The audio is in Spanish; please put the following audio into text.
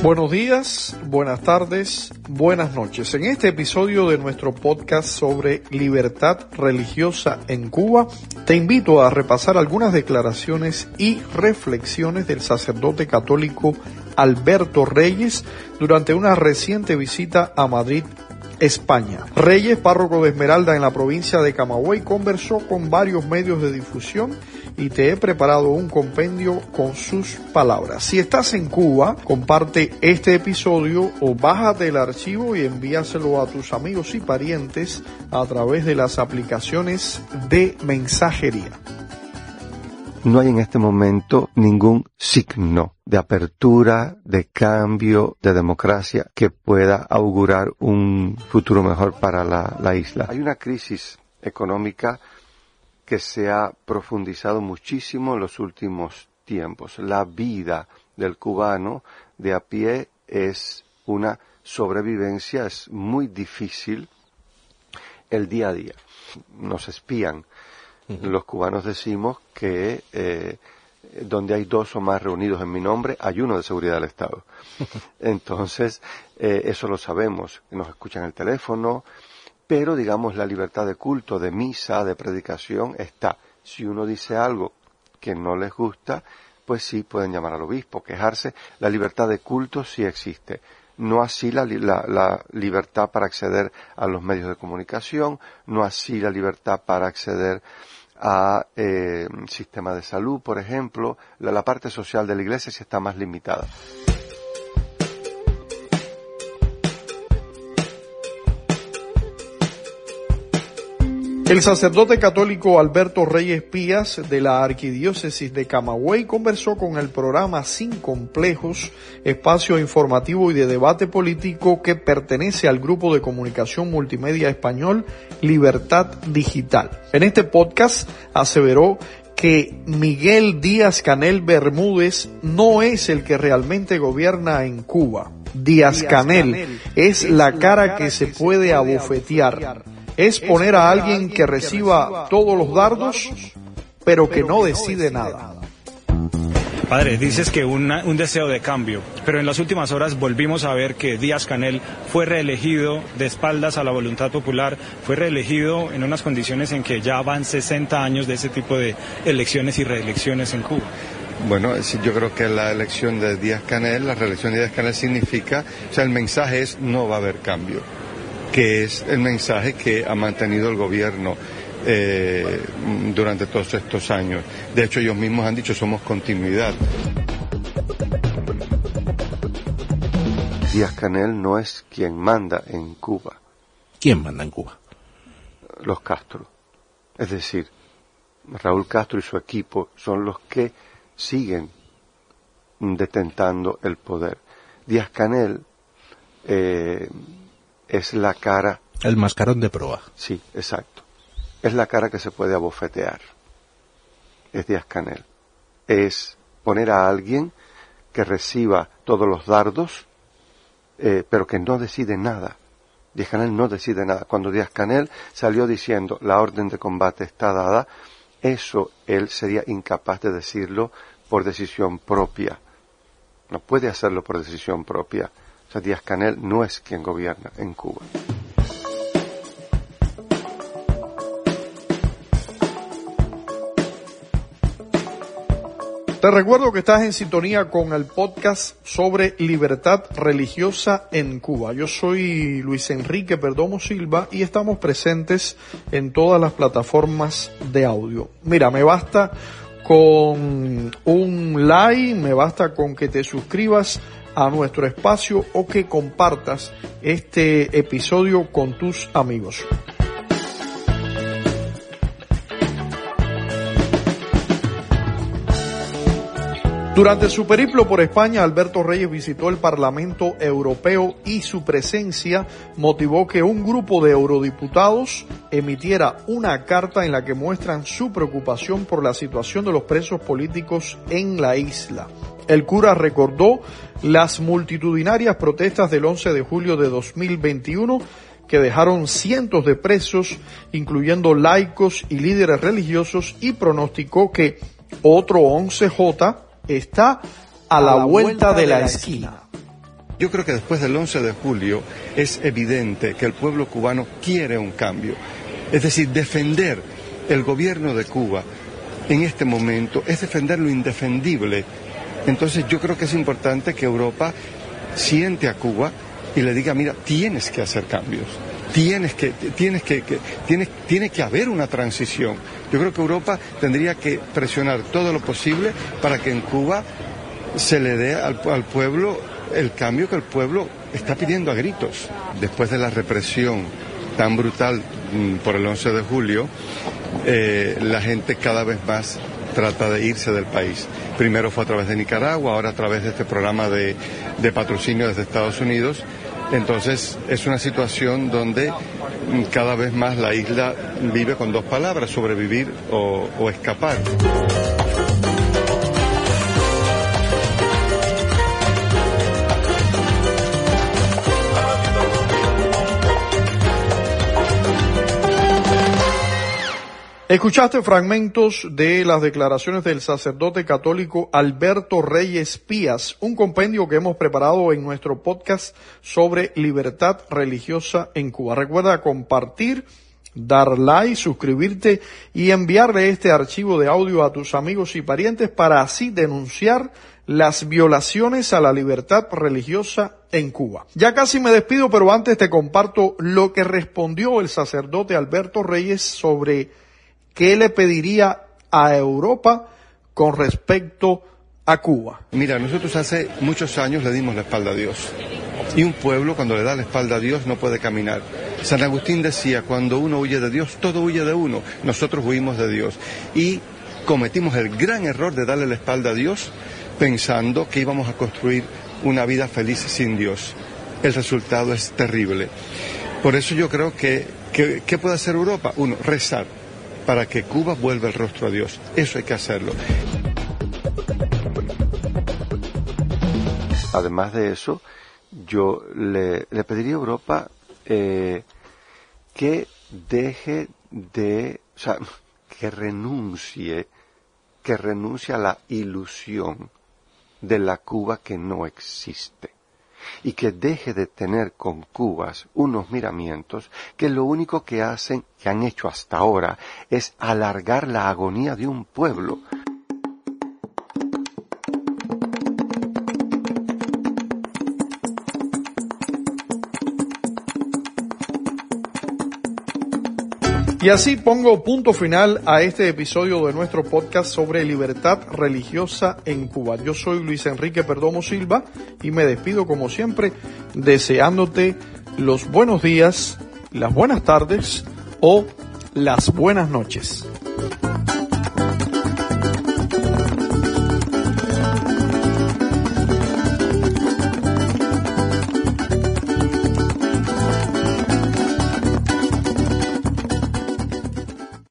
Buenos días, buenas tardes, buenas noches. En este episodio de nuestro podcast sobre libertad religiosa en Cuba, te invito a repasar algunas declaraciones y reflexiones del sacerdote católico Alberto Reyes durante una reciente visita a Madrid, España. Reyes, párroco de Esmeralda en la provincia de Camagüey, conversó con varios medios de difusión y te he preparado un compendio con sus palabras. Si estás en Cuba, comparte este episodio o bájate el archivo y envíaselo a tus amigos y parientes a través de las aplicaciones de mensajería. No hay en este momento ningún signo de apertura, de cambio, de democracia que pueda augurar un futuro mejor para la, la isla. Hay una crisis económica que se ha profundizado muchísimo en los últimos tiempos. La vida del cubano de a pie es una sobrevivencia, es muy difícil el día a día. Nos espían. Los cubanos decimos que eh, donde hay dos o más reunidos en mi nombre, hay uno de seguridad del Estado. Entonces, eh, eso lo sabemos. Nos escuchan el teléfono, pero digamos la libertad de culto, de misa, de predicación está. Si uno dice algo que no les gusta, pues sí pueden llamar al obispo, quejarse. La libertad de culto sí existe. No así la, la, libertad para acceder a los medios de comunicación, no así la libertad para acceder a eh, sistema de salud, por ejemplo. La, la parte social de la iglesia sí está más limitada. El sacerdote católico Alberto Reyes Pías de la Arquidiócesis de Camagüey conversó con el programa Sin Complejos, espacio informativo y de debate político que pertenece al grupo de comunicación multimedia español Libertad Digital. En este podcast aseveró que Miguel Díaz Canel Bermúdez no es el que realmente gobierna en Cuba. Díaz Canel es la cara que se puede abofetear es poner a alguien que reciba todos los dardos, pero que no decide nada. Padre, dices que un deseo de cambio, pero en las últimas horas volvimos a ver que Díaz Canel fue reelegido de espaldas a la voluntad popular, fue reelegido en unas condiciones en que ya van 60 años de ese tipo de elecciones y reelecciones en Cuba. Bueno, yo creo que la elección de Díaz Canel, la reelección de Díaz Canel significa, o sea, el mensaje es no va a haber cambio que es el mensaje que ha mantenido el gobierno eh, durante todos estos años. De hecho, ellos mismos han dicho somos continuidad. Díaz Canel no es quien manda en Cuba. ¿Quién manda en Cuba? Los Castro. Es decir, Raúl Castro y su equipo son los que siguen detentando el poder. Díaz Canel eh, es la cara. El mascarón de proa. Sí, exacto. Es la cara que se puede abofetear. Es Díaz Canel. Es poner a alguien que reciba todos los dardos, eh, pero que no decide nada. Díaz Canel no decide nada. Cuando Díaz Canel salió diciendo la orden de combate está dada, eso él sería incapaz de decirlo por decisión propia. No puede hacerlo por decisión propia. O sea, Díaz Canel no es quien gobierna en Cuba. Te recuerdo que estás en sintonía con el podcast sobre libertad religiosa en Cuba. Yo soy Luis Enrique Perdomo Silva y estamos presentes en todas las plataformas de audio. Mira, me basta con un like, me basta con que te suscribas a nuestro espacio o que compartas este episodio con tus amigos. Durante su periplo por España, Alberto Reyes visitó el Parlamento Europeo y su presencia motivó que un grupo de eurodiputados emitiera una carta en la que muestran su preocupación por la situación de los presos políticos en la isla. El cura recordó las multitudinarias protestas del 11 de julio de 2021 que dejaron cientos de presos, incluyendo laicos y líderes religiosos, y pronosticó que otro 11J está a la, vuelta, de la, esquina. Yo creo que después del 11 de julio es evidente que el pueblo cubano quiere un cambio. Es decir, defender el gobierno de Cuba en este momento es defender lo indefendible. Entonces yo creo que es importante que Europa siente a Cuba y le diga, mira, tienes que hacer cambios, tienes que, tienes que, tienes, tiene que haber una transición. Yo creo que Europa tendría que presionar todo lo posible para que en Cuba se le dé al, pueblo el cambio que el pueblo está pidiendo a gritos. Después de la represión tan brutal mm, por el 11 de julio, eh, la gente cada vez más trata de irse del país. Primero fue a través de Nicaragua, ahora a través de este programa de patrocinio desde Estados Unidos. Entonces es una situación donde cada vez más la isla vive con dos palabras, sobrevivir o, o escapar. Escuchaste fragmentos de las declaraciones del sacerdote católico Alberto Reyes Pías, un compendio que hemos preparado en nuestro podcast sobre libertad religiosa en Cuba. Recuerda compartir, dar like, suscribirte y enviarle este archivo de audio a tus amigos y parientes para así denunciar las violaciones a la libertad religiosa en Cuba. Ya casi me despido, pero antes te comparto lo que respondió el sacerdote Alberto Reyes sobre ¿qué le pediría a Europa con respecto a Cuba? Mira, nosotros hace muchos años le dimos la espalda a Dios. Y un pueblo cuando le da la espalda a Dios no puede caminar. San Agustín decía, cuando uno huye de Dios, todo huye de uno. Nosotros huimos de Dios. Y cometimos el gran error de darle la espalda a Dios pensando que íbamos a construir una vida feliz sin Dios. El resultado es terrible. Por eso yo creo que, ¿qué puede hacer Europa? Uno, rezar para que Cuba vuelva el rostro a Dios. Eso hay que hacerlo. Además de eso, yo le, pediría a Europa eh, que deje de, o sea, que renuncie, que renuncie a la ilusión de la Cuba que no existe y que deje de tener con Cubas unos miramientos que lo único que hacen, que han hecho hasta ahora, es alargar la agonía de un pueblo. Y así pongo punto final a este episodio de nuestro podcast sobre libertad religiosa en Cuba. Yo soy Luis Enrique Perdomo Silva y me despido como siempre deseándote los buenos días, las buenas tardes o las buenas noches.